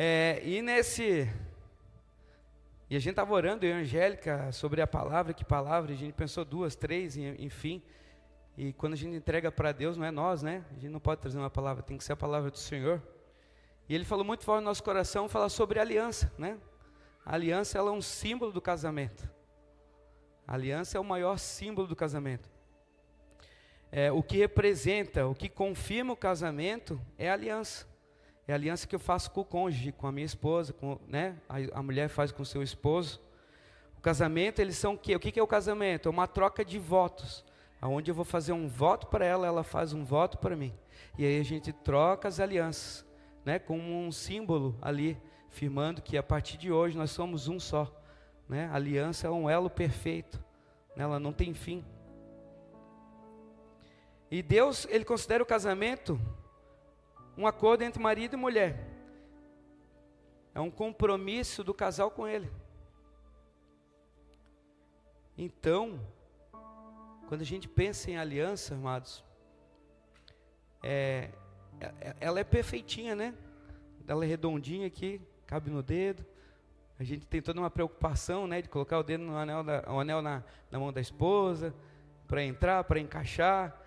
É, e nesse. E a gente estava orando, eu e a Angélica, sobre a palavra, que palavra, a gente pensou duas, três, enfim. E quando a gente entrega para Deus, não é nós, né? A gente não pode trazer uma palavra, tem que ser a palavra do Senhor. E ele falou muito forte no nosso coração, falar sobre aliança, né? A aliança ela é um símbolo do casamento. A aliança é o maior símbolo do casamento. É, o que representa, o que confirma o casamento é a aliança. É a aliança que eu faço com o cônjuge, com a minha esposa, com, né? a, a mulher faz com o seu esposo. O casamento, eles são o quê? O que é o casamento? É uma troca de votos aonde eu vou fazer um voto para ela, ela faz um voto para mim. E aí a gente troca as alianças, né, como um símbolo ali, firmando que a partir de hoje nós somos um só. Né? A aliança é um elo perfeito, né? ela não tem fim. E Deus, ele considera o casamento um acordo entre marido e mulher. É um compromisso do casal com ele. Então, quando a gente pensa em aliança, amados, é, é, ela é perfeitinha, né? Ela é redondinha aqui, cabe no dedo. A gente tem toda uma preocupação, né, de colocar o dedo no anel, da, o anel na, na mão da esposa, para entrar, para encaixar,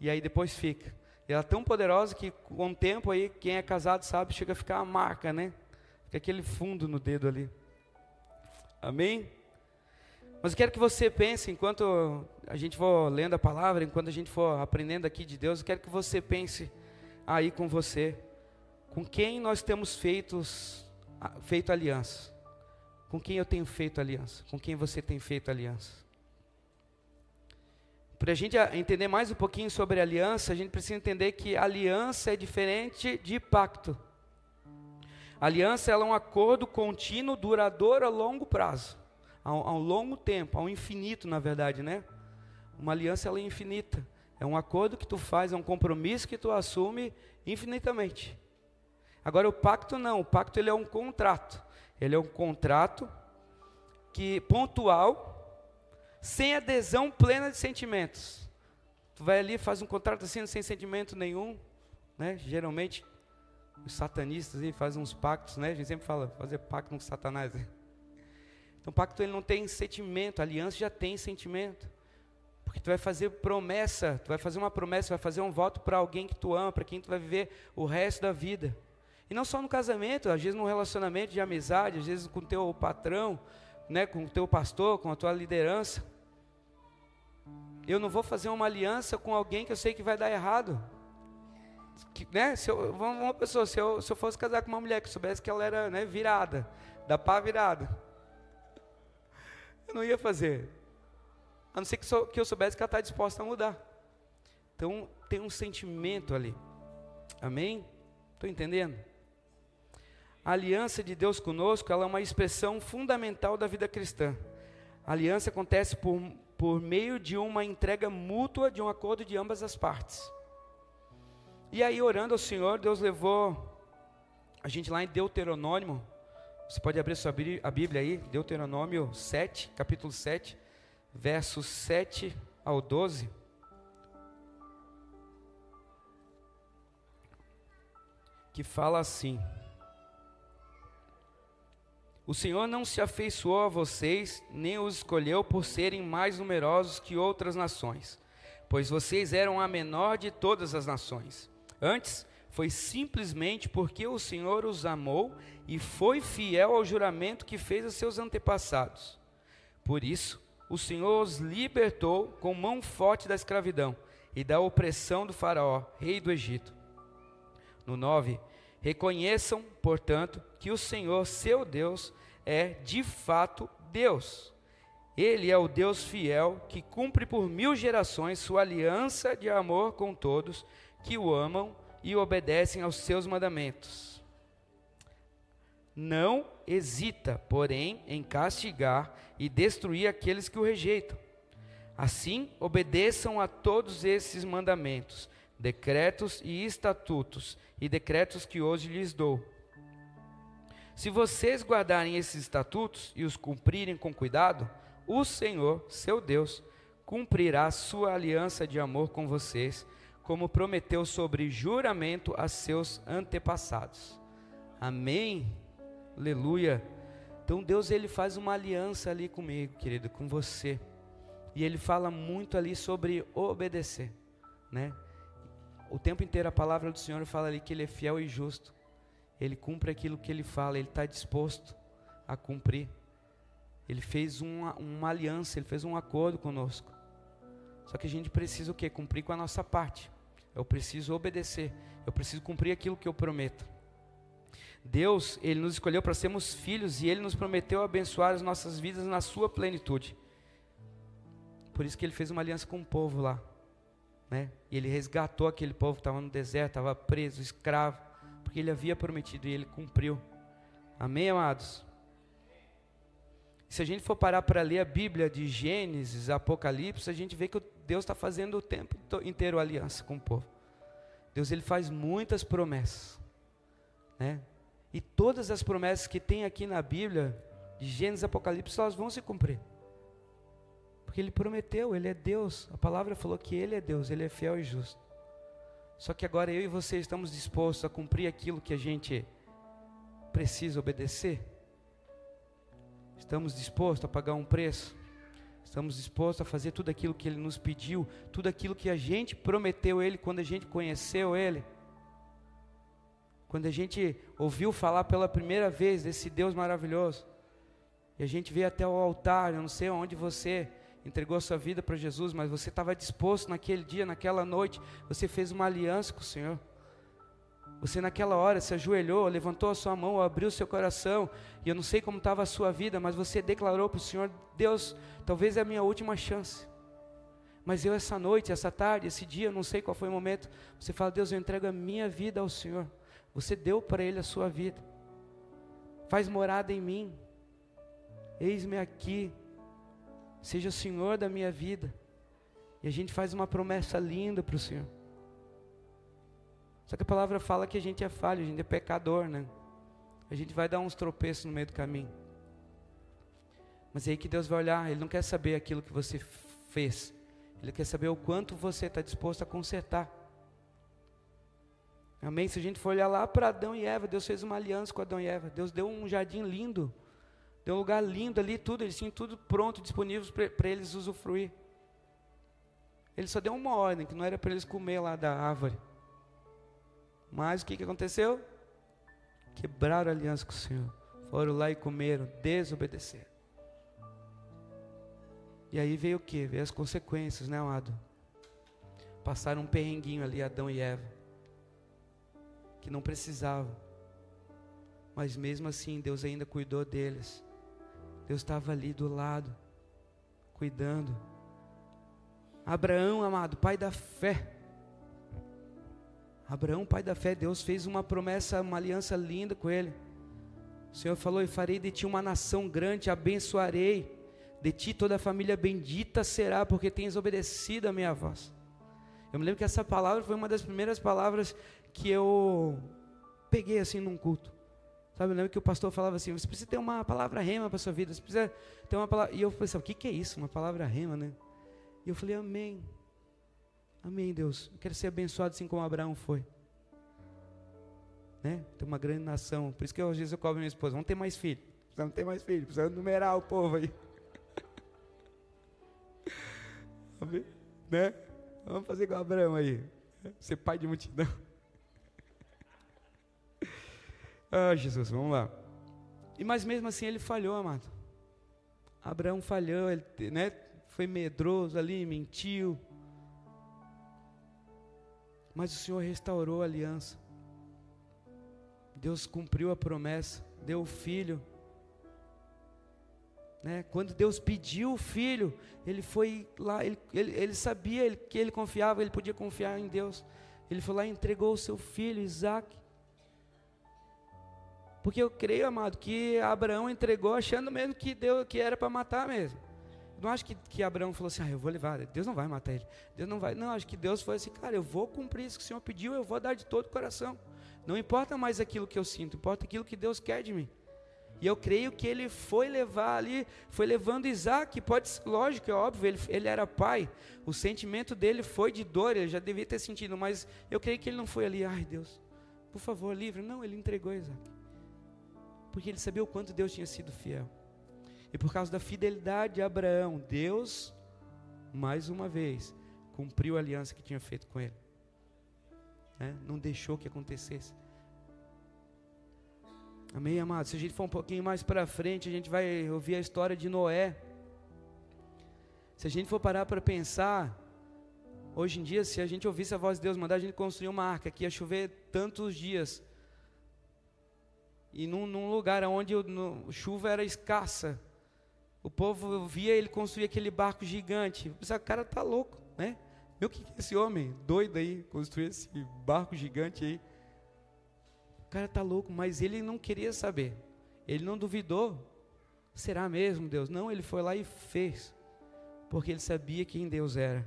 e aí depois fica. E ela é tão poderosa que com o tempo aí, quem é casado sabe, chega a ficar a marca, né? Fica aquele fundo no dedo ali. Amém? Mas eu quero que você pense, enquanto a gente for lendo a palavra, enquanto a gente for aprendendo aqui de Deus, eu quero que você pense aí com você, com quem nós temos feitos, feito aliança. Com quem eu tenho feito aliança? Com quem você tem feito aliança? Para a gente entender mais um pouquinho sobre aliança, a gente precisa entender que aliança é diferente de pacto. Aliança é um acordo contínuo, duradouro a longo prazo a, a um longo tempo, ao infinito, na verdade, né? Uma aliança é infinita. É um acordo que tu faz, é um compromisso que tu assume infinitamente. Agora o pacto não, o pacto ele é um contrato. Ele é um contrato que pontual, sem adesão plena de sentimentos. Tu vai ali, faz um contrato assim, sem sentimento nenhum, né? Geralmente os satanistas aí fazem uns pactos, né? A gente sempre fala, fazer pacto com Satanás. Né? Então pacto ele não tem sentimento, aliança já tem sentimento. Porque tu vai fazer promessa, tu vai fazer uma promessa, vai fazer um voto para alguém que tu ama, para quem tu vai viver o resto da vida. E não só no casamento, às vezes no relacionamento de amizade, às vezes com o teu patrão, né, com o teu pastor, com a tua liderança. Eu não vou fazer uma aliança com alguém que eu sei que vai dar errado. Que, né, se eu, uma pessoa, se eu, se eu fosse casar com uma mulher que soubesse que ela era né, virada, da pá virada, eu não ia fazer. A não ser que, que eu soubesse que ela está disposta a mudar. Então, tem um sentimento ali. Amém? Estou entendendo? A aliança de Deus conosco, ela é uma expressão fundamental da vida cristã. A aliança acontece por, por meio de uma entrega mútua, de um acordo de ambas as partes. E aí, orando ao Senhor, Deus levou a gente lá em Deuteronômio, você pode abrir sua a Bíblia aí, Deuteronômio 7, capítulo 7, versos 7 ao 12. Que fala assim: O Senhor não se afeiçoou a vocês, nem os escolheu por serem mais numerosos que outras nações, pois vocês eram a menor de todas as nações. Antes, foi simplesmente porque o Senhor os amou e foi fiel ao juramento que fez a seus antepassados. Por isso, o Senhor os libertou com mão forte da escravidão e da opressão do Faraó, rei do Egito. No 9, reconheçam, portanto, que o Senhor, seu Deus, é de fato Deus. Ele é o Deus fiel que cumpre por mil gerações sua aliança de amor com todos que o amam e obedecem aos seus mandamentos. Não hesita, porém, em castigar e destruir aqueles que o rejeitam. Assim, obedeçam a todos esses mandamentos, decretos e estatutos, e decretos que hoje lhes dou. Se vocês guardarem esses estatutos e os cumprirem com cuidado, o Senhor, seu Deus, cumprirá sua aliança de amor com vocês como prometeu sobre juramento a seus antepassados. Amém? Aleluia. Então Deus ele faz uma aliança ali comigo, querido, com você. E ele fala muito ali sobre obedecer, né? O tempo inteiro a palavra do Senhor fala ali que ele é fiel e justo. Ele cumpre aquilo que ele fala, ele está disposto a cumprir. Ele fez uma, uma aliança, ele fez um acordo conosco. Só que a gente precisa o quê? Cumprir com a nossa parte. Eu preciso obedecer. Eu preciso cumprir aquilo que eu prometo. Deus, Ele nos escolheu para sermos filhos e Ele nos prometeu abençoar as nossas vidas na sua plenitude. Por isso que Ele fez uma aliança com o povo lá. Né? E Ele resgatou aquele povo que estava no deserto, estava preso, escravo, porque Ele havia prometido e Ele cumpriu. Amém, amados? Se a gente for parar para ler a Bíblia de Gênesis, Apocalipse, a gente vê que Deus está fazendo o tempo inteiro aliança com o povo. Deus ele faz muitas promessas, né? E todas as promessas que tem aqui na Bíblia, de Gênesis Apocalipse, elas vão se cumprir. Porque ele prometeu, ele é Deus. A palavra falou que ele é Deus, ele é fiel e justo. Só que agora eu e você estamos dispostos a cumprir aquilo que a gente precisa obedecer? Estamos dispostos a pagar um preço? Estamos dispostos a fazer tudo aquilo que Ele nos pediu, tudo aquilo que a gente prometeu Ele quando a gente conheceu Ele? Quando a gente ouviu falar pela primeira vez desse Deus maravilhoso, e a gente veio até o altar, eu não sei onde você entregou a sua vida para Jesus, mas você estava disposto naquele dia, naquela noite, você fez uma aliança com o Senhor. Você naquela hora se ajoelhou, levantou a sua mão, abriu o seu coração, e eu não sei como estava a sua vida, mas você declarou para o Senhor: Deus, talvez é a minha última chance. Mas eu, essa noite, essa tarde, esse dia, não sei qual foi o momento, você fala: Deus, eu entrego a minha vida ao Senhor. Você deu para Ele a sua vida. Faz morada em mim. Eis-me aqui. Seja o Senhor da minha vida. E a gente faz uma promessa linda para o Senhor. Só que a palavra fala que a gente é falho, a gente é pecador, né? A gente vai dar uns tropeços no meio do caminho. Mas é aí que Deus vai olhar, Ele não quer saber aquilo que você fez, Ele quer saber o quanto você está disposto a consertar. Amém? Se a gente for olhar lá para Adão e Eva, Deus fez uma aliança com Adão e Eva. Deus deu um jardim lindo. Deu um lugar lindo ali, tudo. Eles tinham tudo pronto, disponível para eles usufruir. Ele só deu uma ordem, que não era para eles comer lá da árvore. Mas o que, que aconteceu? Quebraram a aliança com o Senhor. Foram lá e comeram, desobedeceram. E aí veio o que? Veio as consequências, né, amado? Passaram um perrenguinho ali, Adão e Eva que não precisavam. Mas mesmo assim, Deus ainda cuidou deles. Deus estava ali do lado, cuidando. Abraão, amado, pai da fé. Abraão, pai da fé, Deus fez uma promessa, uma aliança linda com ele. O Senhor falou: E farei de ti uma nação grande, abençoarei. De ti toda a família bendita será, porque tens obedecido a minha voz. Eu me lembro que essa palavra foi uma das primeiras palavras que eu peguei assim num culto. Sabe, eu lembro que o pastor falava assim: você precisa ter uma palavra rema para sua vida, você precisa ter uma palavra. E eu pensava: o que, que é isso? Uma palavra rema, né? E eu falei: Amém. Amém, Deus. Eu quero ser abençoado assim como Abraão foi. Né? Ter uma grande nação. Por isso que às vezes eu cobro minha esposa: vamos ter mais filhos. Precisamos ter mais filhos, precisamos numerar o povo aí. Amém? Né? Vamos fazer com Abraão aí. Ser pai de multidão. Ah, Jesus, vamos lá. E mas mesmo assim ele falhou, amado. Abraão falhou, ele né, foi medroso ali, mentiu. Mas o Senhor restaurou a aliança. Deus cumpriu a promessa, deu o filho. Né? Quando Deus pediu o filho, ele foi lá, ele, ele, ele sabia que ele confiava, ele podia confiar em Deus. Ele foi lá e entregou o seu filho, Isaac. Porque eu creio, amado, que Abraão entregou achando mesmo que deu, que era para matar mesmo. Não acho que, que Abraão falou assim, ah, eu vou levar, Deus não vai matar ele. Deus não vai. Não, acho que Deus foi assim, cara, eu vou cumprir isso que o Senhor pediu, eu vou dar de todo o coração. Não importa mais aquilo que eu sinto, importa aquilo que Deus quer de mim. E eu creio que ele foi levar ali, foi levando Isaac, pode, lógico, é óbvio, ele, ele era pai, o sentimento dele foi de dor, ele já devia ter sentido, mas eu creio que ele não foi ali, ai Deus, por favor, livre. Não, ele entregou Isaac. Porque ele sabia o quanto Deus tinha sido fiel. E por causa da fidelidade de Abraão, Deus, mais uma vez, cumpriu a aliança que tinha feito com ele. Né? Não deixou que acontecesse. Amém, amado? Se a gente for um pouquinho mais para frente, a gente vai ouvir a história de Noé. Se a gente for parar para pensar, hoje em dia, se a gente ouvisse a voz de Deus mandar a gente construir uma arca que ia chover tantos dias, e num, num lugar onde a chuva era escassa, o povo via ele construir aquele barco gigante. Esse cara tá louco, né? Meu, que, que é esse homem doido aí, construir esse barco gigante aí? O cara tá louco, mas ele não queria saber. Ele não duvidou. Será mesmo, Deus? Não, ele foi lá e fez. Porque ele sabia quem Deus era.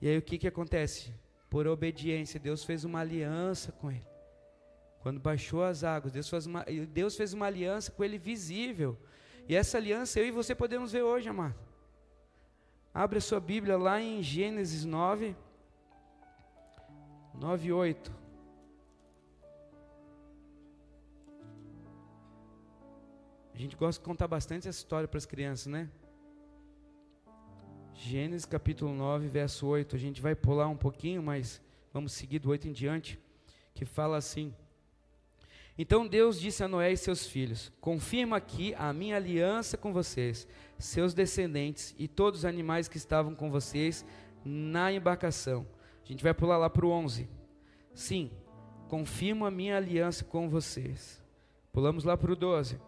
E aí o que que acontece? Por obediência, Deus fez uma aliança com ele. Quando baixou as águas, Deus fez uma, Deus fez uma aliança com ele visível. E essa aliança eu e você podemos ver hoje, amado. Abre a sua Bíblia lá em Gênesis 9, 9 e 8. A gente gosta de contar bastante essa história para as crianças, né? Gênesis capítulo 9, verso 8. A gente vai pular um pouquinho, mas vamos seguir do 8 em diante, que fala assim: Então Deus disse a Noé e seus filhos: Confirma aqui a minha aliança com vocês, seus descendentes e todos os animais que estavam com vocês na embarcação. A gente vai pular lá para o 11. Sim, confirmo a minha aliança com vocês. Pulamos lá para o 12.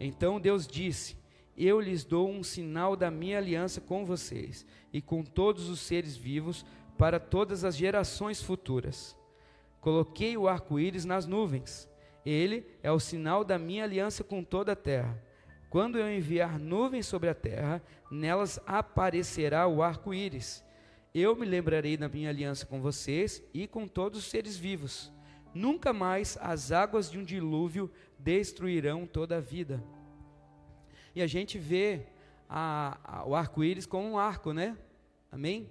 Então Deus disse: eu lhes dou um sinal da minha aliança com vocês e com todos os seres vivos para todas as gerações futuras. Coloquei o arco-íris nas nuvens. Ele é o sinal da minha aliança com toda a terra. Quando eu enviar nuvens sobre a terra, nelas aparecerá o arco-íris. Eu me lembrarei da minha aliança com vocês e com todos os seres vivos. Nunca mais as águas de um dilúvio destruirão toda a vida. E a gente vê a, a, o arco-íris como um arco, né? Amém?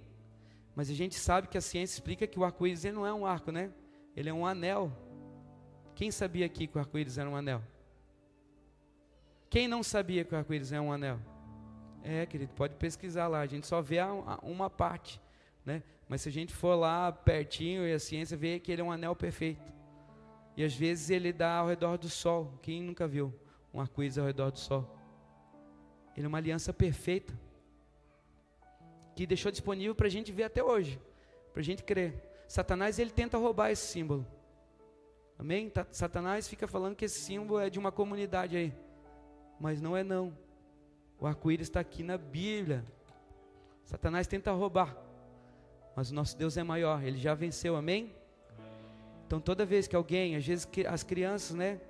Mas a gente sabe que a ciência explica que o arco-íris não é um arco, né? Ele é um anel. Quem sabia aqui que o arco-íris era um anel? Quem não sabia que o arco-íris é um anel? É, querido, pode pesquisar lá. A gente só vê a, a, uma parte, né? Mas se a gente for lá pertinho e a ciência vê que ele é um anel perfeito. E às vezes ele dá ao redor do sol. Quem nunca viu um arco-íris ao redor do sol? Ele é uma aliança perfeita que deixou disponível para a gente ver até hoje, para a gente crer. Satanás ele tenta roubar esse símbolo. Amém? Tá, Satanás fica falando que esse símbolo é de uma comunidade aí, mas não é não. O arco-íris está aqui na Bíblia. Satanás tenta roubar, mas o nosso Deus é maior. Ele já venceu. Amém? Então toda vez que alguém, às vezes as crianças, né?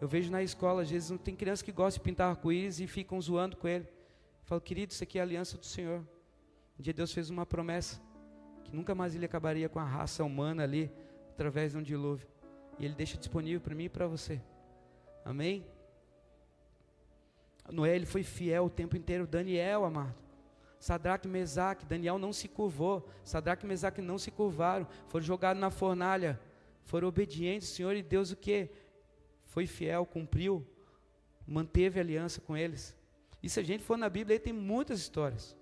Eu vejo na escola, às vezes, não tem criança que gosta de pintar arco-íris e ficam zoando com ele. Eu falo, querido, isso aqui é a aliança do Senhor. Um dia Deus fez uma promessa que nunca mais ele acabaria com a raça humana ali através de um dilúvio. E ele deixa disponível para mim e para você. Amém? Noé ele foi fiel o tempo inteiro. Daniel, amado. Sadraque e Mesaque, Daniel não se curvou. Sadraque e Mesaque não se curvaram. Foram jogados na fornalha. Foram obedientes. O Senhor e Deus o que? foi fiel, cumpriu, manteve aliança com eles. E se a gente for na Bíblia, aí tem muitas histórias.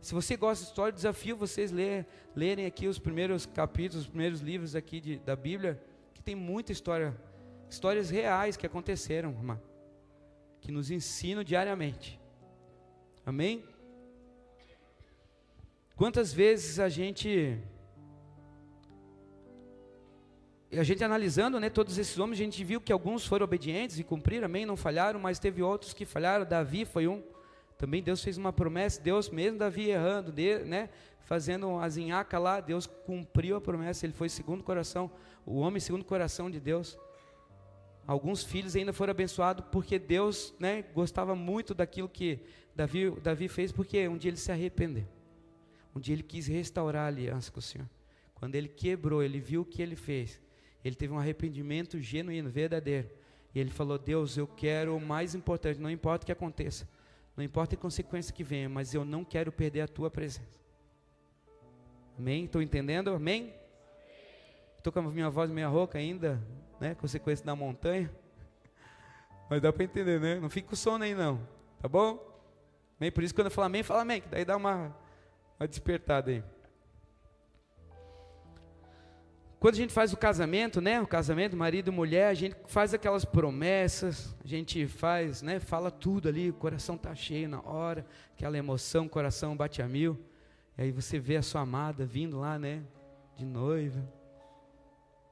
Se você gosta de história, desafio vocês ler, lerem aqui os primeiros capítulos, os primeiros livros aqui de, da Bíblia, que tem muita história, histórias reais que aconteceram, irmã, que nos ensinam diariamente. Amém? Quantas vezes a gente E a gente analisando né, todos esses homens, a gente viu que alguns foram obedientes e cumpriram, amém, não falharam, mas teve outros que falharam. Davi foi um. Também Deus fez uma promessa, Deus, mesmo Davi errando, né, fazendo a zinhaca lá, Deus cumpriu a promessa, ele foi segundo coração, o homem segundo coração de Deus. Alguns filhos ainda foram abençoados porque Deus né, gostava muito daquilo que Davi, Davi fez, porque um dia ele se arrependeu. Um dia ele quis restaurar a aliança com o Senhor. Quando ele quebrou, ele viu o que ele fez. Ele teve um arrependimento genuíno, verdadeiro. E ele falou: Deus, eu quero o mais importante, não importa o que aconteça, não importa a consequência que venha, mas eu não quero perder a tua presença. Amém? Estou entendendo? Amém? Estou com a minha voz meio rouca ainda, né? Consequência da montanha. Mas dá para entender, né? Não fica com sono aí não, tá bom? Amém? Por isso quando eu falo amém, fala amém, que daí dá uma, uma despertada aí. Quando a gente faz o casamento, né? O casamento, marido e mulher, a gente faz aquelas promessas, a gente faz, né? Fala tudo ali, o coração tá cheio na hora, aquela emoção, o coração bate a mil. E aí você vê a sua amada vindo lá, né? De noiva.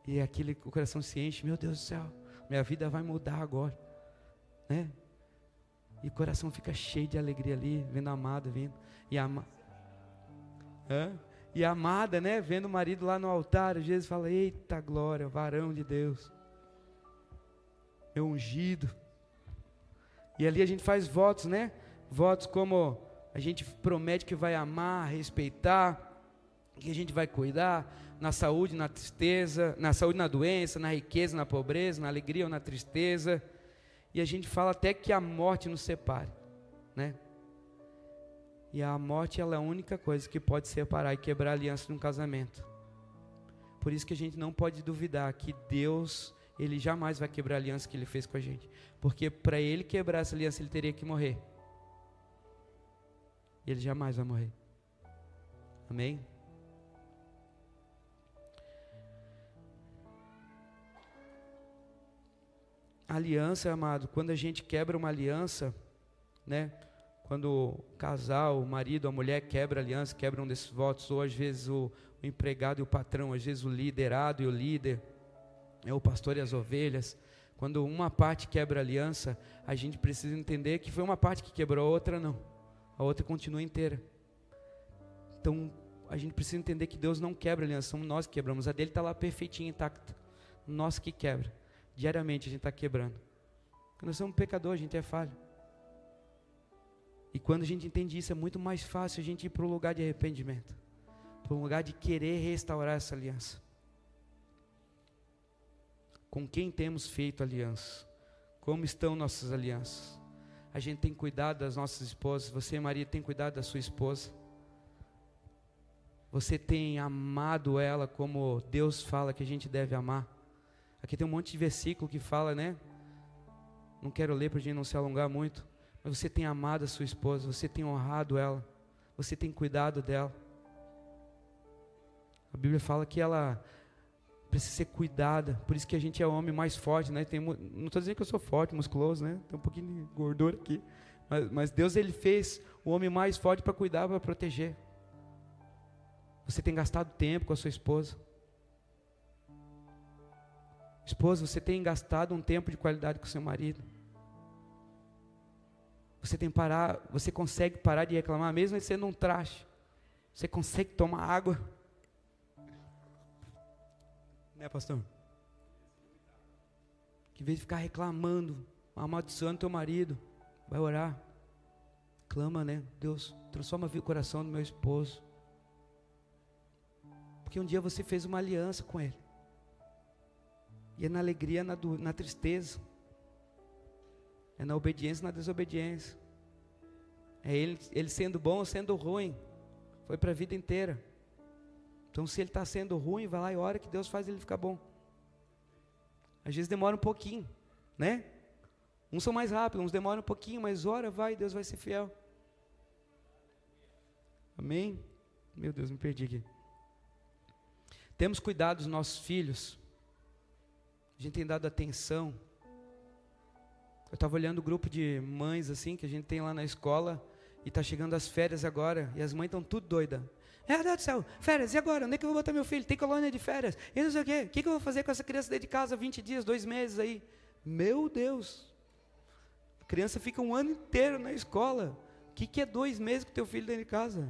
E aquele o coração se enche, meu Deus do céu, minha vida vai mudar agora, né? E o coração fica cheio de alegria ali, vendo a amada vindo. E a ama... Hã? E a amada, né, vendo o marido lá no altar, às vezes fala: Eita glória, varão de Deus, meu ungido. E ali a gente faz votos, né? Votos como a gente promete que vai amar, respeitar, que a gente vai cuidar na saúde, na tristeza, na saúde, na doença, na riqueza, na pobreza, na alegria ou na tristeza. E a gente fala até que a morte nos separe, né? E a morte ela é a única coisa que pode separar e quebrar a aliança de um casamento. Por isso que a gente não pode duvidar que Deus, ele jamais vai quebrar a aliança que ele fez com a gente. Porque para ele quebrar essa aliança, ele teria que morrer. E ele jamais vai morrer. Amém? aliança, amado, quando a gente quebra uma aliança, né? Quando o casal, o marido, a mulher quebra a aliança, quebra um desses votos, ou às vezes o, o empregado e o patrão, às vezes o liderado e o líder, é o pastor e as ovelhas. Quando uma parte quebra a aliança, a gente precisa entender que foi uma parte que quebrou, a outra não. A outra continua inteira. Então, a gente precisa entender que Deus não quebra a aliança, somos nós que quebramos. A dele está lá perfeitinha, intacta. Nós que quebra. Diariamente a gente está quebrando. Porque nós somos pecadores, a gente é falho. E quando a gente entende isso, é muito mais fácil a gente ir para o lugar de arrependimento para um lugar de querer restaurar essa aliança. Com quem temos feito aliança? Como estão nossas alianças? A gente tem cuidado das nossas esposas. Você, Maria, tem cuidado da sua esposa? Você tem amado ela como Deus fala que a gente deve amar? Aqui tem um monte de versículo que fala, né? Não quero ler para a gente não se alongar muito. Mas você tem amado a sua esposa, você tem honrado ela, você tem cuidado dela. A Bíblia fala que ela precisa ser cuidada, por isso que a gente é o homem mais forte, né? Tem, não estou dizendo que eu sou forte, musculoso, né? Tem um pouquinho de gordura aqui. Mas, mas Deus ele fez o homem mais forte para cuidar, para proteger. Você tem gastado tempo com a sua esposa. Esposa, você tem gastado um tempo de qualidade com seu marido. Você tem parar, você consegue parar de reclamar mesmo sendo um traste. Você consegue tomar água. Né, pastor? Que em vez de ficar reclamando, amaldiçoando teu marido, vai orar. Clama, né? Deus, transforma o coração do meu esposo. Porque um dia você fez uma aliança com ele. E é na alegria, na, na tristeza. É na obediência, na desobediência. É ele, ele sendo bom ou sendo ruim. Foi para a vida inteira. Então, se ele está sendo ruim, vai lá e ora que Deus faz ele ficar bom. Às vezes demora um pouquinho, né? Uns são mais rápidos, uns demoram um pouquinho, mas ora, vai, Deus vai ser fiel. Amém? Meu Deus, me perdi aqui. Temos cuidado dos nossos filhos. A gente tem dado atenção. Eu estava olhando o grupo de mães assim que a gente tem lá na escola e está chegando as férias agora e as mães estão tudo doidas. Meu Deus do céu, férias, e agora? Onde é que eu vou botar meu filho? Tem colônia de férias. E não sei o quê. O que, que eu vou fazer com essa criança dentro de casa 20 dias, dois meses aí? Meu Deus. A criança fica um ano inteiro na escola. O que, que é dois meses com teu filho dentro de casa?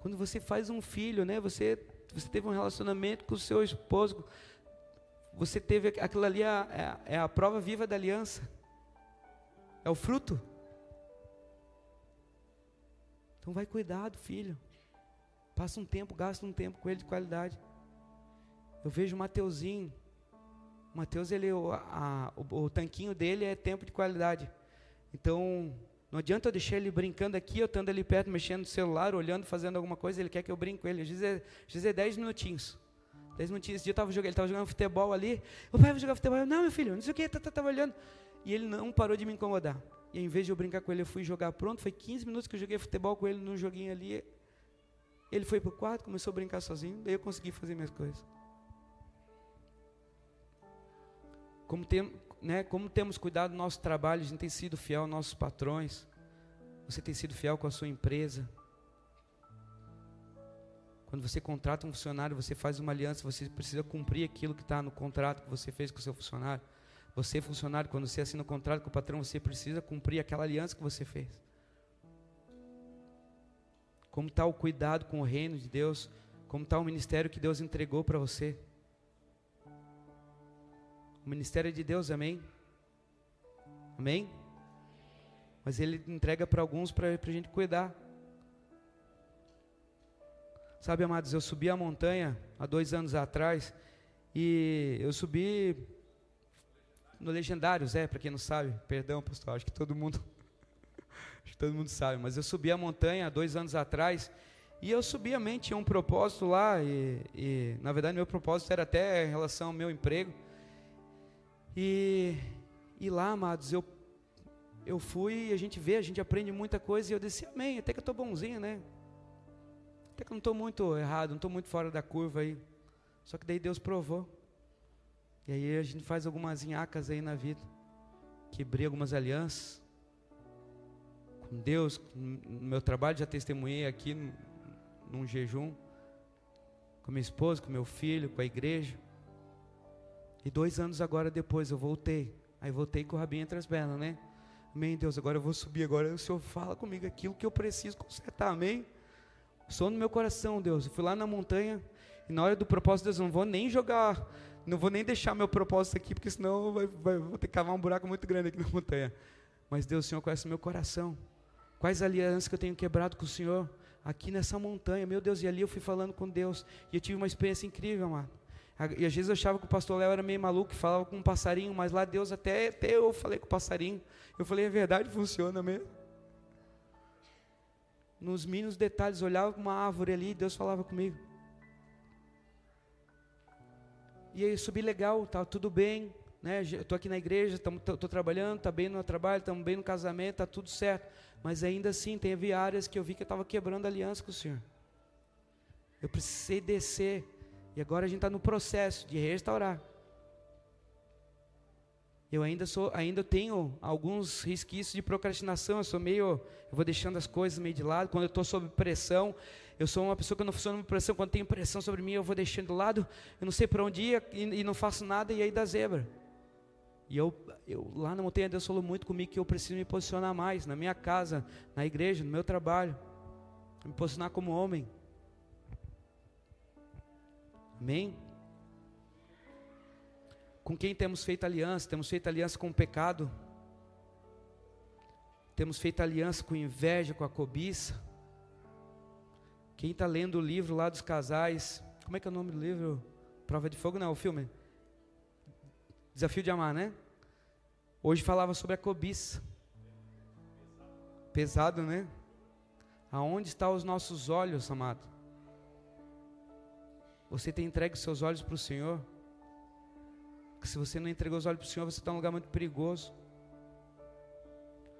Quando você faz um filho, né? Você, você teve um relacionamento com o seu esposo. Você teve aquilo ali, é, é, é a prova viva da aliança. É o fruto. Então vai cuidar do filho. Passa um tempo, gasta um tempo com ele de qualidade. Eu vejo o Mateuzinho. O Mateus, ele, a, o, o tanquinho dele é tempo de qualidade. Então, não adianta eu deixar ele brincando aqui, eu estando ali perto, mexendo no celular, olhando, fazendo alguma coisa, ele quer que eu brinque com ele. Às vezes é, às vezes é 10 minutinhos. Dez minutinhos. Esse dia eu tava jogando, ele estava jogando futebol ali. O pai vai jogar futebol. Eu, não, meu filho, não sei o que, tá, tá, tava olhando. E ele não parou de me incomodar. E em vez de eu brincar com ele, eu fui jogar pronto. Foi 15 minutos que eu joguei futebol com ele num joguinho ali. Ele foi para o quarto, começou a brincar sozinho. Daí eu consegui fazer minhas coisas. Como, tem, né, como temos cuidado do nosso trabalho, a gente tem sido fiel aos nossos patrões. Você tem sido fiel com a sua empresa. Quando você contrata um funcionário, você faz uma aliança, você precisa cumprir aquilo que está no contrato que você fez com o seu funcionário. Você, funcionário, quando você assina o um contrato com o patrão, você precisa cumprir aquela aliança que você fez. Como está o cuidado com o reino de Deus? Como está o ministério que Deus entregou para você? O ministério é de Deus, amém? Amém? Mas Ele entrega para alguns para a gente cuidar. Sabe, amados, eu subi a montanha há dois anos atrás e eu subi no Legendário, Zé, para quem não sabe, perdão, pastor, acho que todo mundo, acho que todo mundo sabe, mas eu subi a montanha há dois anos atrás e eu subi a mente, tinha um propósito lá e, e, na verdade meu propósito era até em relação ao meu emprego e, e lá, amados, eu eu fui, a gente vê, a gente aprende muita coisa e eu disse, amém, até que eu estou bonzinho, né? Até que eu não estou muito errado, não estou muito fora da curva aí. Só que daí Deus provou. E aí a gente faz algumas inhacas aí na vida. Quebrei algumas alianças. Com Deus, no meu trabalho já testemunhei aqui num jejum. Com minha esposa, com meu filho, com a igreja. E dois anos agora depois eu voltei. Aí voltei com o rabinho entre as pernas, né? Amém, Deus, agora eu vou subir agora. O Senhor fala comigo aquilo que eu preciso consertar, amém? Som no meu coração, Deus. Eu fui lá na montanha e na hora do propósito, Deus, não vou nem jogar, não vou nem deixar meu propósito aqui, porque senão vai, vai, vou ter que cavar um buraco muito grande aqui na montanha. Mas Deus, Senhor conhece meu coração. Quais alianças que eu tenho quebrado com o Senhor aqui nessa montanha? Meu Deus, e ali eu fui falando com Deus e eu tive uma experiência incrível, amado. E às vezes eu achava que o pastor Léo era meio maluco, falava com um passarinho, mas lá Deus até, até eu falei com o passarinho. Eu falei, é verdade, funciona mesmo nos mínimos detalhes, olhava para uma árvore ali e Deus falava comigo. E aí subi legal, tá tudo bem, né? Estou aqui na igreja, estou trabalhando, está bem no trabalho, estamos bem no casamento, está tudo certo. Mas ainda assim, teve áreas que eu vi que eu estava quebrando aliança com o Senhor. Eu precisei descer. E agora a gente está no processo de restaurar. Eu ainda sou, ainda tenho alguns resquícios de procrastinação. Eu sou meio, eu vou deixando as coisas meio de lado. Quando eu estou sob pressão, eu sou uma pessoa que não funciona sob pressão. Quando tem pressão sobre mim, eu vou deixando de lado. Eu não sei para onde ir e, e, não faço nada e aí dá zebra. E eu, eu lá na montanha Deus falou muito comigo que eu preciso me posicionar mais na minha casa, na igreja, no meu trabalho, me posicionar como homem. Amém. Com quem temos feito aliança? Temos feito aliança com o pecado. Temos feito aliança com inveja, com a cobiça. Quem está lendo o livro lá dos casais, como é que é o nome do livro? Prova de Fogo, não, o filme. Desafio de Amar, né? Hoje falava sobre a cobiça. Pesado, né? Aonde estão os nossos olhos, amado? Você tem entregue seus olhos para o Senhor? Se você não entregou os olhos para o Senhor, você está num lugar muito perigoso.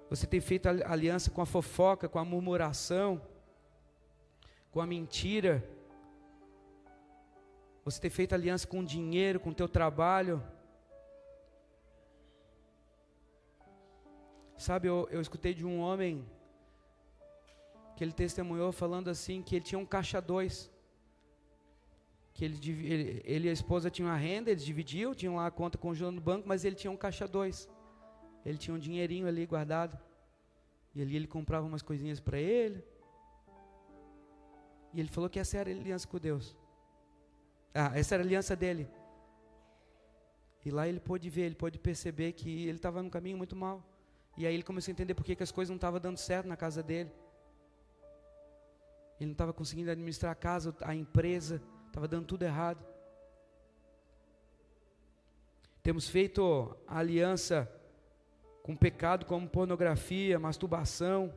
Você tem feito aliança com a fofoca, com a murmuração, com a mentira. Você tem feito aliança com o dinheiro, com o teu trabalho. Sabe, eu, eu escutei de um homem que ele testemunhou falando assim que ele tinha um caixa dois que ele, ele, ele, e a esposa tinham a renda, eles dividiam, tinham lá a conta conjunta no banco, mas ele tinha um caixa dois. Ele tinha um dinheirinho ali guardado. E ali ele comprava umas coisinhas para ele. E ele falou que essa era a aliança com Deus. Ah, essa era a aliança dele. E lá ele pôde ver, ele pôde perceber que ele estava no caminho muito mal. E aí ele começou a entender por que, que as coisas não estavam dando certo na casa dele. Ele não estava conseguindo administrar a casa, a empresa estava dando tudo errado. Temos feito aliança com pecado como pornografia, masturbação.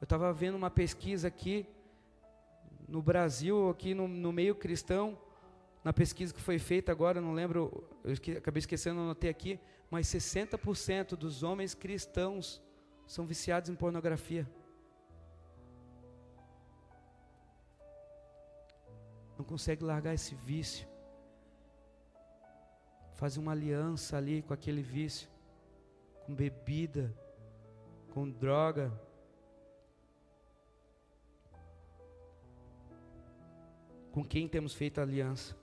Eu estava vendo uma pesquisa aqui no Brasil, aqui no, no meio cristão, na pesquisa que foi feita agora, não lembro, eu acabei esquecendo, anotei aqui, mas 60% dos homens cristãos são viciados em pornografia. Não consegue largar esse vício. Faz uma aliança ali com aquele vício, com bebida, com droga. Com quem temos feito aliança?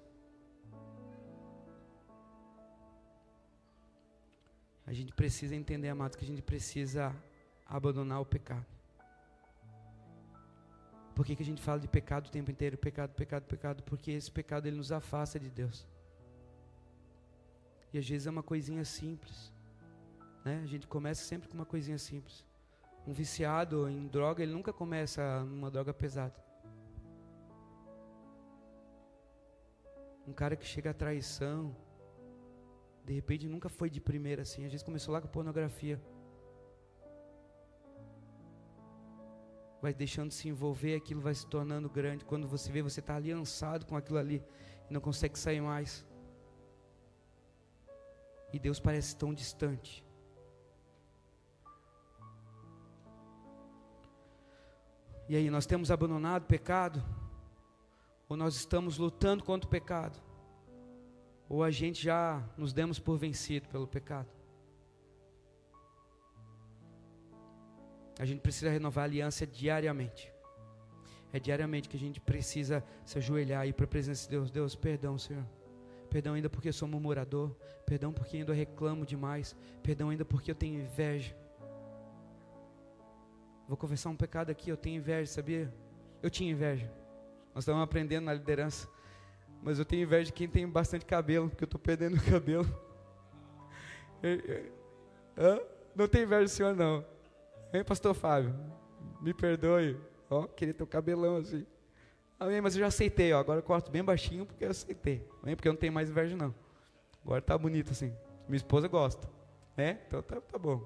A gente precisa entender, amados, que a gente precisa abandonar o pecado. Por que, que a gente fala de pecado o tempo inteiro? Pecado, pecado, pecado. Porque esse pecado ele nos afasta de Deus. E às vezes é uma coisinha simples. Né? A gente começa sempre com uma coisinha simples. Um viciado em droga, ele nunca começa numa droga pesada. Um cara que chega à traição, de repente nunca foi de primeira assim. Às vezes começou lá com pornografia. Vai deixando se envolver, aquilo vai se tornando grande. Quando você vê, você está aliançado com aquilo ali e não consegue sair mais. E Deus parece tão distante. E aí, nós temos abandonado o pecado? Ou nós estamos lutando contra o pecado? Ou a gente já nos demos por vencido pelo pecado? A gente precisa renovar a aliança diariamente. É diariamente que a gente precisa se ajoelhar e ir para a presença de Deus. Deus, perdão, Senhor. Perdão ainda porque sou murmurador. Perdão porque ainda reclamo demais. Perdão ainda porque eu tenho inveja. Vou confessar um pecado aqui, eu tenho inveja, sabia? Eu tinha inveja. Nós estamos aprendendo na liderança. Mas eu tenho inveja de quem tem bastante cabelo, porque eu estou perdendo o cabelo. Não tenho inveja do senhor, não. Hein, pastor Fábio? Me perdoe. Ó, queria ter um cabelão assim. Amém, mas eu já aceitei, ó. Agora eu corto bem baixinho porque eu aceitei. Amém? Porque eu não tenho mais inveja, não. Agora tá bonito assim. Minha esposa gosta. Né? Então tá, tá bom.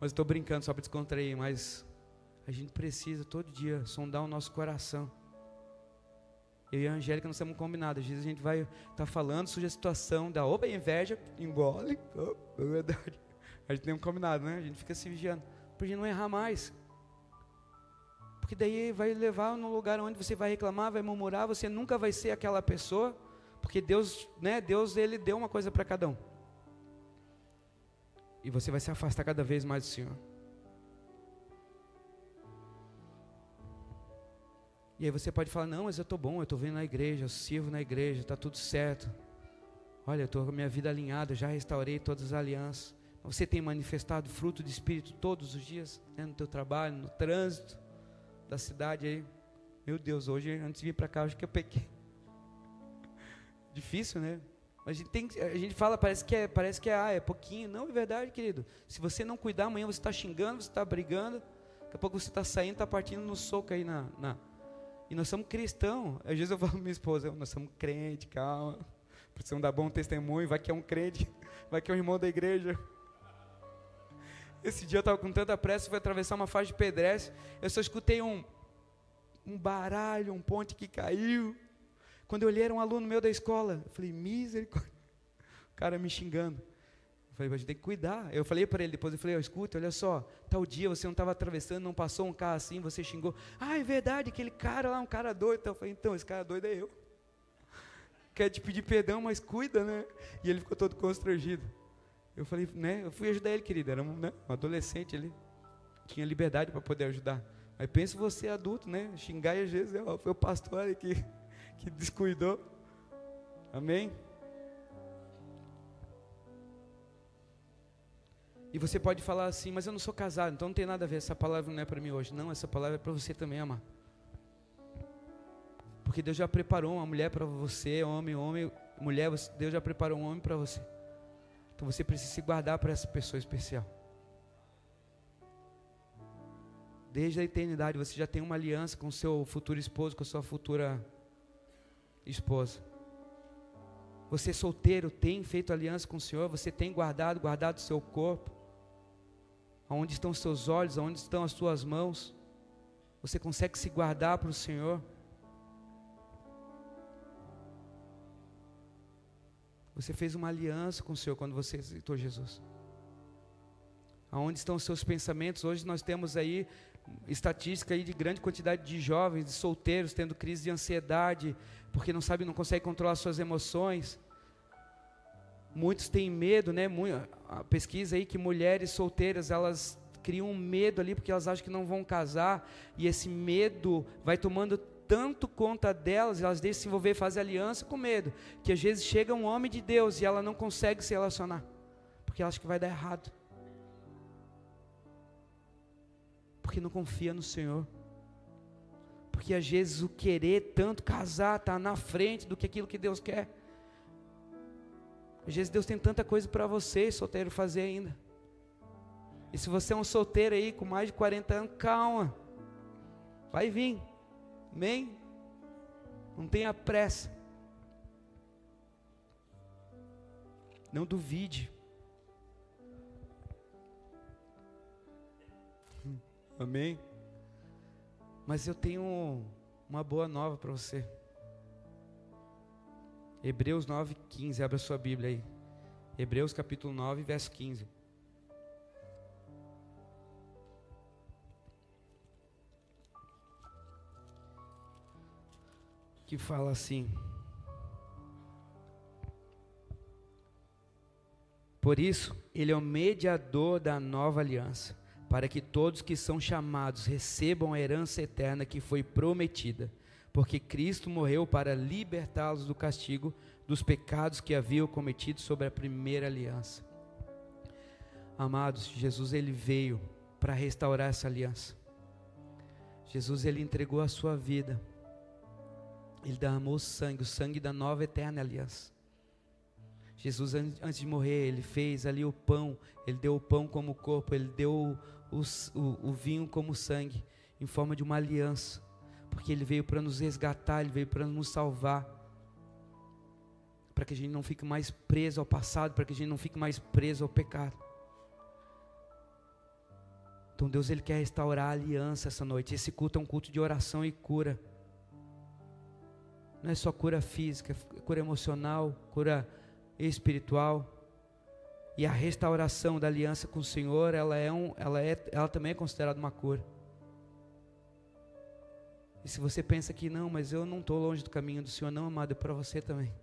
Mas estou brincando só para descontrair, mas a gente precisa todo dia sondar o nosso coração. Eu e a Angélica nós estamos combinados. Às vezes a gente vai estar tá falando, surge a situação da opa, inveja, engole. Opa, é verdade. A gente tem um combinado, né? A gente fica se vigiando. Para a gente não errar mais. Porque daí vai levar num lugar onde você vai reclamar, vai murmurar, você nunca vai ser aquela pessoa. Porque Deus, né? Deus, Ele deu uma coisa para cada um. E você vai se afastar cada vez mais do Senhor. E aí você pode falar, não, mas eu estou bom, eu estou vindo na igreja, eu sirvo na igreja, está tudo certo. Olha, eu estou com a minha vida alinhada, já restaurei todas as alianças. Você tem manifestado fruto de Espírito todos os dias, né, no teu trabalho, no trânsito da cidade aí. Meu Deus, hoje antes de vir para cá, acho que eu pequei. Difícil, né? A gente, tem, a gente fala, parece que, é, parece que é, ah, é pouquinho. Não, é verdade, querido. Se você não cuidar, amanhã você está xingando, você está brigando. Daqui a pouco você está saindo, está partindo no soco aí na, na, e nós somos cristãos. Às vezes eu falo para minha esposa, nós somos crente, calma. Precisamos dar bom testemunho, vai que é um crente, vai que é um irmão da igreja. Esse dia eu estava com tanta pressa, fui atravessar uma faixa de pedestre, eu só escutei um, um baralho, um ponte que caiu. Quando eu olhei, era um aluno meu da escola. Eu falei, misericórdia. O cara me xingando. Eu falei, a gente tem que cuidar. Eu falei para ele depois, eu falei, oh, escuta, olha só, tal dia você não estava atravessando, não passou um carro assim, você xingou. Ah, é verdade, aquele cara lá, um cara doido. Então, eu falei, então, esse cara doido é eu. Quer te pedir perdão, mas cuida, né? E ele ficou todo constrangido. Eu falei, né? Eu fui ajudar ele, querido. Era um, né, um adolescente ali. Tinha liberdade para poder ajudar. Mas pensa você adulto, né? Xingar às vezes ó, foi o pastor ali que, que descuidou. Amém? E você pode falar assim, mas eu não sou casado, então não tem nada a ver, essa palavra não é para mim hoje. Não, essa palavra é para você também, amar. Porque Deus já preparou uma mulher para você, homem, homem, mulher, Deus já preparou um homem para você. Então você precisa se guardar para essa pessoa especial. Desde a eternidade você já tem uma aliança com seu futuro esposo, com sua futura esposa. Você solteiro tem feito aliança com o Senhor, você tem guardado, guardado seu corpo. Aonde estão seus olhos? Aonde estão as suas mãos? Você consegue se guardar para o Senhor? Você fez uma aliança com o Senhor quando você aceitou Jesus. Aonde estão os seus pensamentos? Hoje nós temos aí estatística aí de grande quantidade de jovens, de solteiros tendo crise de ansiedade, porque não sabe, não consegue controlar suas emoções. Muitos têm medo, né? A pesquisa aí que mulheres solteiras, elas criam um medo ali porque elas acham que não vão casar, e esse medo vai tomando tanto conta delas, elas deixam se envolver, fazem aliança com medo, que às vezes chega um homem de Deus e ela não consegue se relacionar, porque ela acha que vai dar errado. Porque não confia no Senhor. Porque às vezes o querer tanto casar está na frente do que aquilo que Deus quer. Às vezes Deus tem tanta coisa para você, solteiro, fazer ainda. E se você é um solteiro aí com mais de 40 anos, calma. Vai vir. Amém? Não tenha pressa. Não duvide. Amém? Mas eu tenho uma boa nova para você. Hebreus 9, 15. Abra sua Bíblia aí. Hebreus capítulo 9, verso 15. Que fala assim: Por isso, ele é o mediador da nova aliança, para que todos que são chamados recebam a herança eterna que foi prometida, porque Cristo morreu para libertá-los do castigo dos pecados que haviam cometido sobre a primeira aliança. Amados, Jesus ele veio para restaurar essa aliança. Jesus ele entregou a sua vida ele derramou sangue, o sangue da nova eterna aliança. Jesus, antes de morrer, ele fez ali o pão, ele deu o pão como corpo, ele deu o, o, o vinho como sangue, em forma de uma aliança, porque ele veio para nos resgatar, ele veio para nos salvar, para que a gente não fique mais preso ao passado, para que a gente não fique mais preso ao pecado. Então Deus ele quer restaurar a aliança essa noite. Esse culto é um culto de oração e cura. Não é só cura física, é cura emocional, cura espiritual. E a restauração da aliança com o Senhor, ela, é um, ela, é, ela também é considerada uma cura. E se você pensa que não, mas eu não estou longe do caminho do Senhor, não, amado, é para você também.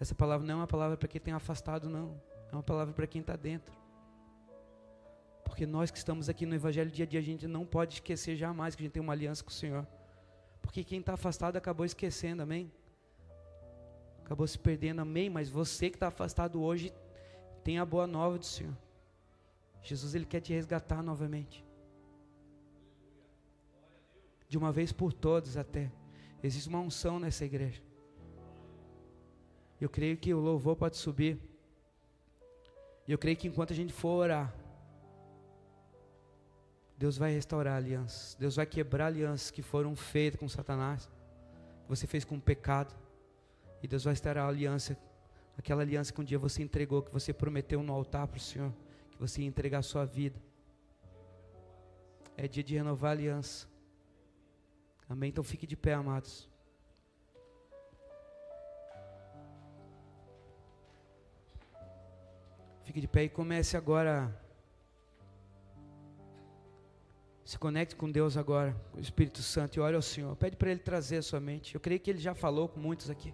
Essa palavra não é uma palavra para quem tem afastado, não. É uma palavra para quem está dentro. Porque nós que estamos aqui no Evangelho dia a dia, a gente não pode esquecer jamais que a gente tem uma aliança com o Senhor. Porque quem está afastado acabou esquecendo, amém? Acabou se perdendo, amém? Mas você que está afastado hoje, tem a boa nova do Senhor. Jesus, Ele quer te resgatar novamente. De uma vez por todas até. Existe uma unção nessa igreja. Eu creio que o louvor pode subir. Eu creio que enquanto a gente for orar, Deus vai restaurar alianças. Deus vai quebrar alianças que foram feitas com Satanás, que você fez com o pecado. E Deus vai restaurar a aliança, aquela aliança que um dia você entregou, que você prometeu no altar para o Senhor, que você ia entregar a sua vida. É dia de renovar a aliança. Amém? Então fique de pé, amados. Fique de pé e comece agora Se conecte com Deus agora, com o Espírito Santo, e ore ao Senhor. Pede para Ele trazer a sua mente. Eu creio que Ele já falou com muitos aqui.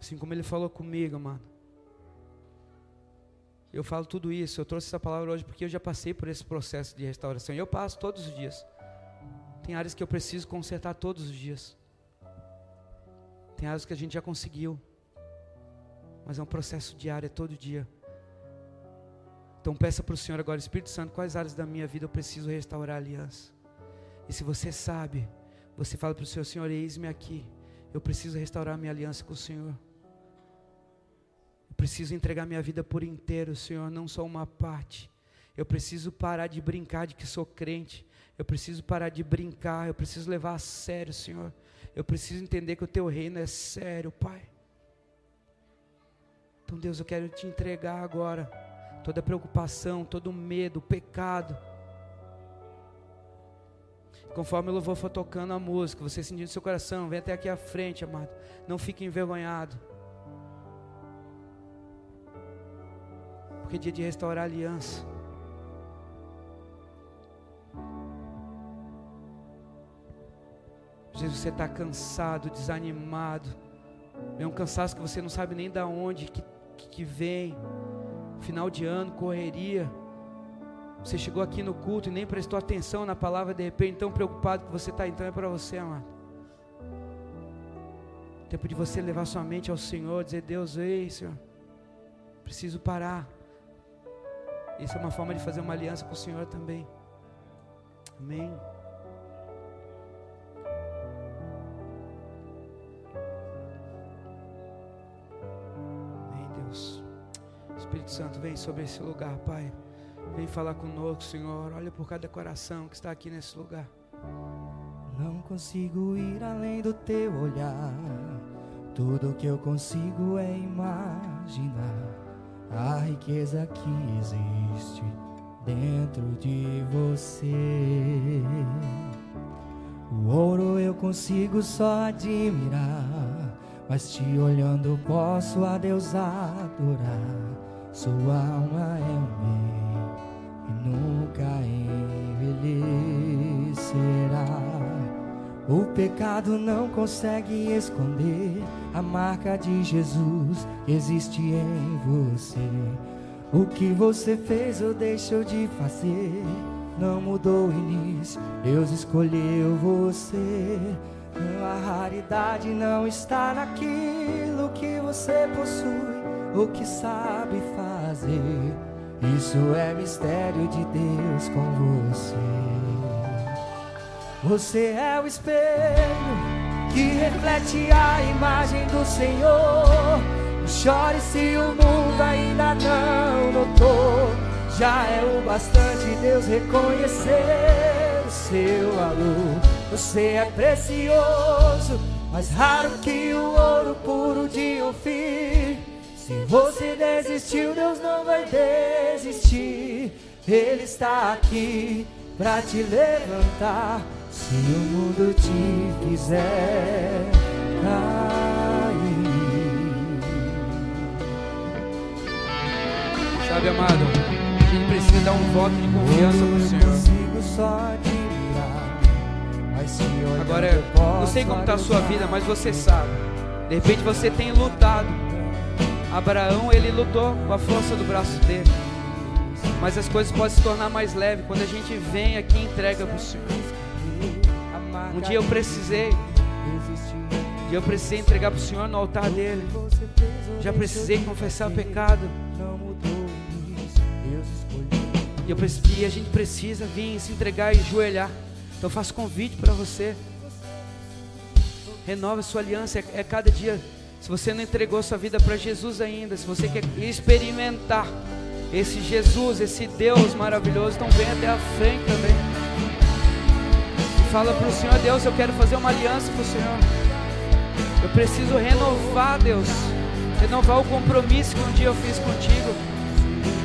Assim como Ele falou comigo, amado. Eu falo tudo isso, eu trouxe essa palavra hoje porque eu já passei por esse processo de restauração. E eu passo todos os dias. Tem áreas que eu preciso consertar todos os dias. Tem áreas que a gente já conseguiu. Mas é um processo diário, é todo dia. Então peça para o Senhor agora, Espírito Santo, quais áreas da minha vida eu preciso restaurar a aliança. E se você sabe, você fala para o Senhor, Senhor, eis-me aqui. Eu preciso restaurar minha aliança com o Senhor. Eu preciso entregar minha vida por inteiro, Senhor, não só uma parte. Eu preciso parar de brincar de que sou crente. Eu preciso parar de brincar. Eu preciso levar a sério, Senhor. Eu preciso entender que o teu reino é sério, Pai. Então, Deus, eu quero te entregar agora toda preocupação, todo medo, pecado. Conforme o louvor for tocando a música, você sentindo seu coração, vem até aqui à frente, amado. Não fique envergonhado. Porque é dia de restaurar a aliança. Às vezes você está cansado, desanimado. É um cansaço que você não sabe nem da de onde que, que vem Final de ano, correria. Você chegou aqui no culto e nem prestou atenção na palavra, de repente, tão preocupado que você está, então é para você, amado. Tempo de você levar sua mente ao Senhor, dizer: Deus, ei, Senhor, preciso parar. Isso é uma forma de fazer uma aliança com o Senhor também. Amém. Espírito Santo, vem sobre esse lugar, Pai. Vem falar conosco, Senhor. Olha por cada coração que está aqui nesse lugar. Não consigo ir além do teu olhar. Tudo que eu consigo é imaginar a riqueza que existe dentro de você. O ouro eu consigo só admirar, mas te olhando posso a Deus adorar. Sua alma é um bem e nunca envelhecerá. O pecado não consegue esconder a marca de Jesus que existe em você. O que você fez ou deixou de fazer não mudou o início. Deus escolheu você. A raridade não está naquilo que você possui ou que sabe fazer. Isso é mistério de Deus com você. Você é o espelho que reflete a imagem do Senhor. Não chore se o mundo ainda não notou. Já é o bastante Deus reconhecer o seu valor. Você é precioso, mais raro que o ouro puro de Ofir. Se você desistiu, Deus não vai desistir. Ele está aqui para te levantar. Se o mundo te fizer cair. Sabe, amado, a gente precisa dar um voto de confiança pro Senhor. Agora, não sei como está a sua vida, mas você sabe. De repente você tem lutado. Abraão, ele lutou com a força do braço dele. Mas as coisas podem se tornar mais leves quando a gente vem aqui e entrega para o Senhor. Um dia eu precisei. Dia eu precisei entregar para o Senhor no altar dele. Já precisei confessar o pecado. E, eu, e a gente precisa vir se entregar e ajoelhar. Então eu faço convite para você. Renova sua aliança. É, é cada dia. Se você não entregou sua vida para Jesus ainda, se você quer experimentar esse Jesus, esse Deus maravilhoso, então vem até a frente também. Fala para o Senhor, Deus, eu quero fazer uma aliança com o Senhor. Eu preciso renovar, Deus. Renovar o compromisso que um dia eu fiz contigo.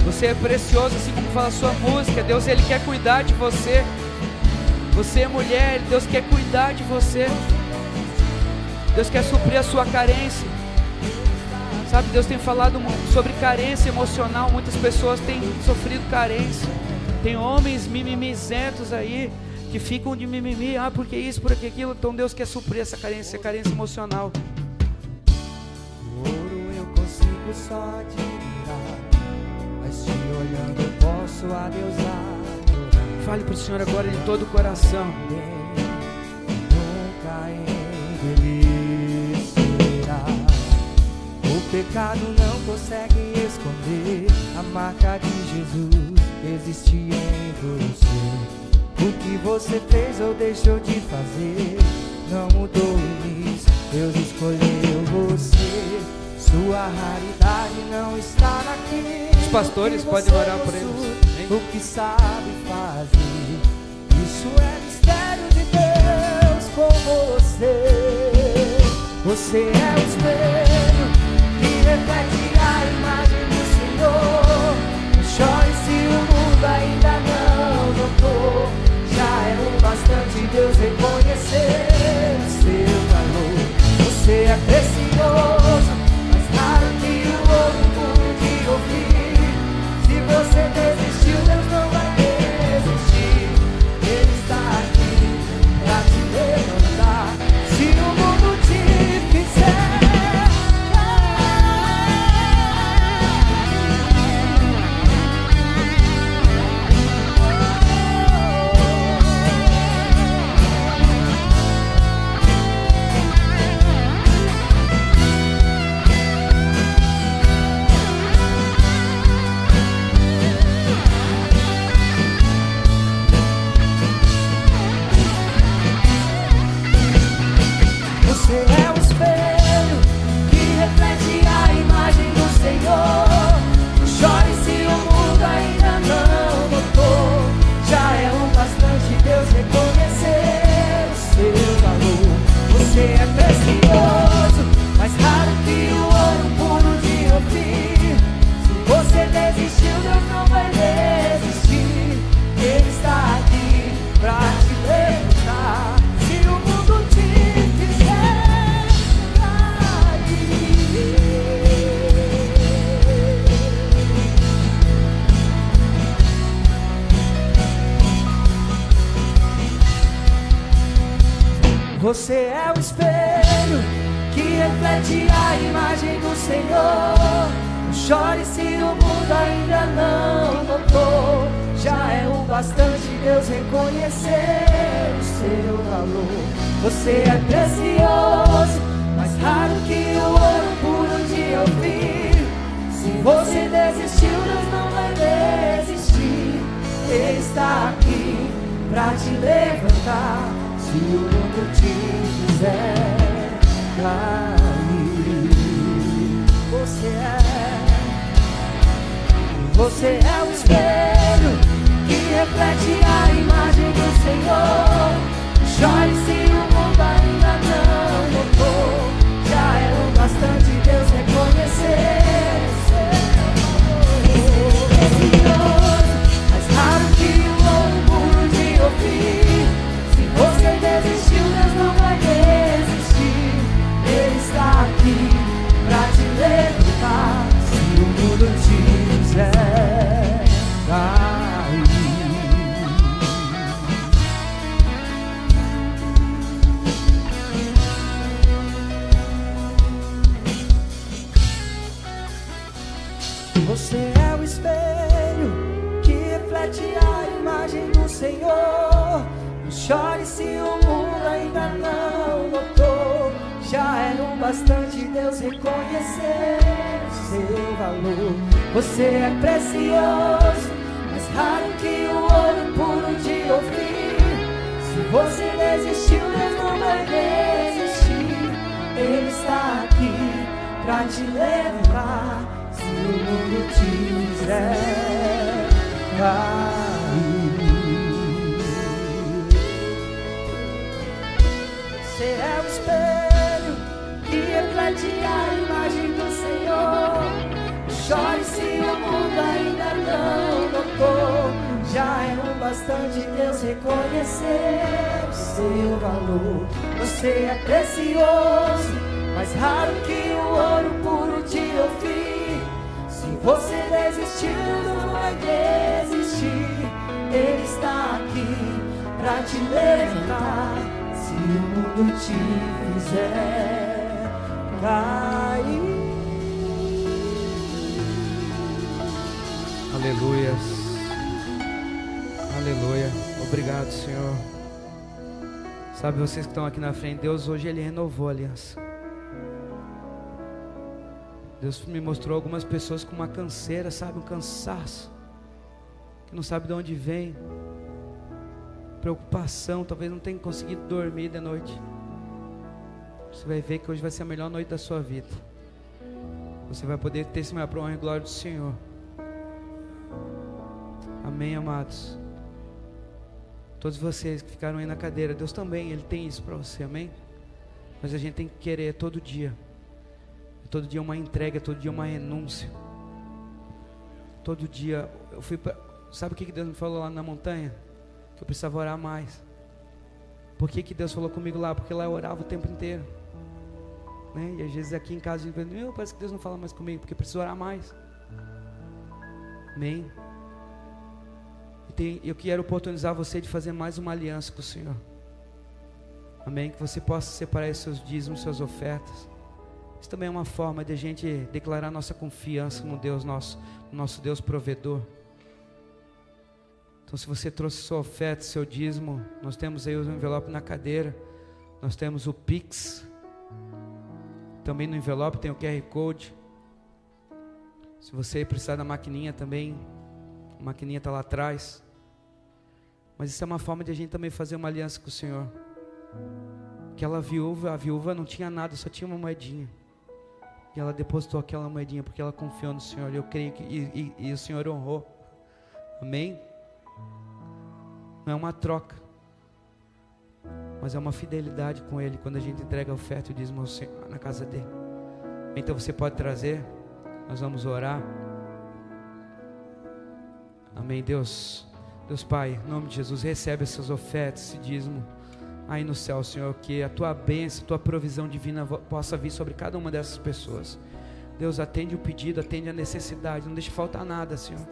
Você é precioso, assim como fala a sua música. Deus, Ele quer cuidar de você. Você é mulher, Deus quer cuidar de você. Deus quer suprir a sua carência. Sabe, Deus tem falado sobre carência emocional. Muitas pessoas têm sofrido carência. Tem homens mimimizentos aí que ficam de mimimi, ah, porque isso, por aquilo. Então Deus quer suprir essa carência, carência emocional. Ouro eu consigo só admirar, mas te olhando eu posso a Deus adorar. Fale para o Senhor agora em todo o coração. Nunca pecado não consegue esconder a marca de Jesus existe em você. O que você fez ou deixou de fazer não mudou o início. Deus escolheu você. Sua raridade não está naquilo. Os pastores podem orar por eles. O que sabe fazer. Isso é mistério de Deus com você. Você é o espelho reflete a imagem do Senhor. Não chore se o mundo ainda não notou é o bastante Deus reconhecer está aqui pra te levantar. Se o mundo te fizer cair, você é, você é o espelho que reflete a imagem do Senhor. Chore se o mundo ainda não notou. Já é o bastante Deus reconhecer. Pra te levantar. Se o mundo te fizer cair. Bastante Deus reconhecer seu valor. Você é precioso, mais raro que o ouro puro de ouvir. Se você desistiu, Deus não vai desistir. Ele está aqui pra te levar. Se o mundo te fizer cair. Reflete a imagem do Senhor. Chore se o mundo ainda não notou. Já é o bastante Deus reconhecer o seu valor. Você é precioso, mais raro que o ouro puro de ouvir. Se você desistiu, não vai desistir. Ele está aqui pra te levantar. Se o mundo te fizer cair. Aleluias. Aleluia. Obrigado, Senhor. Sabe, vocês que estão aqui na frente, Deus hoje Ele renovou a aliança. Deus me mostrou algumas pessoas com uma canseira, sabe, um cansaço, que não sabe de onde vem, preocupação, talvez não tenha conseguido dormir de noite. Você vai ver que hoje vai ser a melhor noite da sua vida. Você vai poder testemunhar para honra e glória do Senhor. Amém, amados. Todos vocês que ficaram aí na cadeira, Deus também, Ele tem isso para você, amém? Mas a gente tem que querer todo dia. Todo dia uma entrega, todo dia uma renúncia. Todo dia eu fui pra, sabe o que Deus me falou lá na montanha? Que eu precisava orar mais. Por que, que Deus falou comigo lá? Porque lá eu orava o tempo inteiro. Né? E às vezes aqui em casa a gente pensa, parece que Deus não fala mais comigo, porque eu preciso orar mais. Amém? E tem, eu quero oportunizar você de fazer mais uma aliança com o Senhor. Amém? Que você possa separar seus dízimos, suas ofertas. Isso também é uma forma de a gente declarar nossa confiança no Deus nosso, no nosso Deus provedor. Então, se você trouxe sua oferta, seu dízimo, nós temos aí o envelope na cadeira, nós temos o Pix, também no envelope tem o QR Code. Se você precisar da maquininha também, a maquininha está lá atrás. Mas isso é uma forma de a gente também fazer uma aliança com o Senhor. Aquela viúva, a viúva não tinha nada, só tinha uma moedinha. E ela depositou aquela moedinha porque ela confiou no Senhor. Eu creio que e, e, e o Senhor honrou. Amém? Não é uma troca, mas é uma fidelidade com Ele quando a gente entrega a oferta e Senhor, na casa dele. Então você pode trazer, nós vamos orar. Amém, Deus. Deus Pai, em nome de Jesus, recebe essas ofertas, esse dízimo aí no céu, Senhor, que a tua bênção, a tua provisão divina possa vir sobre cada uma dessas pessoas. Deus, atende o pedido, atende a necessidade, não deixe faltar nada, Senhor.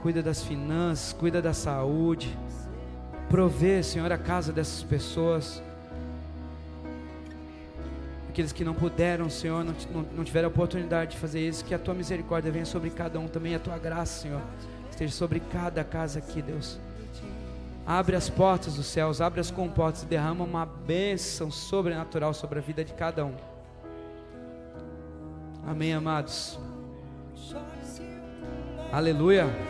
Cuida das finanças, cuida da saúde, provê, Senhor, a casa dessas pessoas. Aqueles que não puderam, Senhor, não, não, não tiveram a oportunidade de fazer isso, que a tua misericórdia venha sobre cada um também, a tua graça, Senhor, esteja sobre cada casa aqui, Deus. Abre as portas dos céus, abre as comportas e derrama uma bênção sobrenatural sobre a vida de cada um. Amém, amados. Aleluia.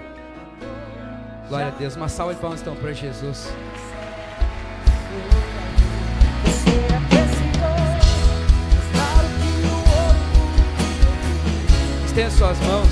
Glória a Deus. Uma salva de palmas então para Jesus. Estenda suas mãos.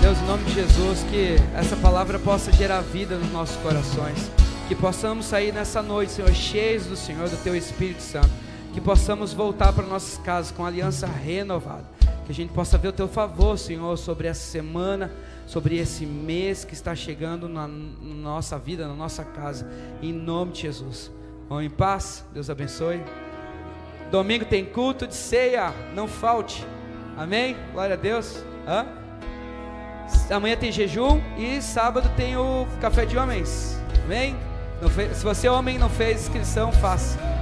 Deus, em nome de Jesus, que essa palavra possa gerar vida nos nossos corações. Que possamos sair nessa noite, Senhor, cheios do Senhor, do Teu Espírito Santo. Que possamos voltar para nossas casas com aliança renovada. Que a gente possa ver o Teu favor, Senhor, sobre essa semana, sobre esse mês que está chegando na nossa vida, na nossa casa. Em nome de Jesus. Vão em paz. Deus abençoe. Domingo tem culto de ceia. Não falte. Amém? Glória a Deus. Hã? Amanhã tem jejum e sábado tem o café de homens. Amém? Fez, se você é homem e não fez inscrição, faça.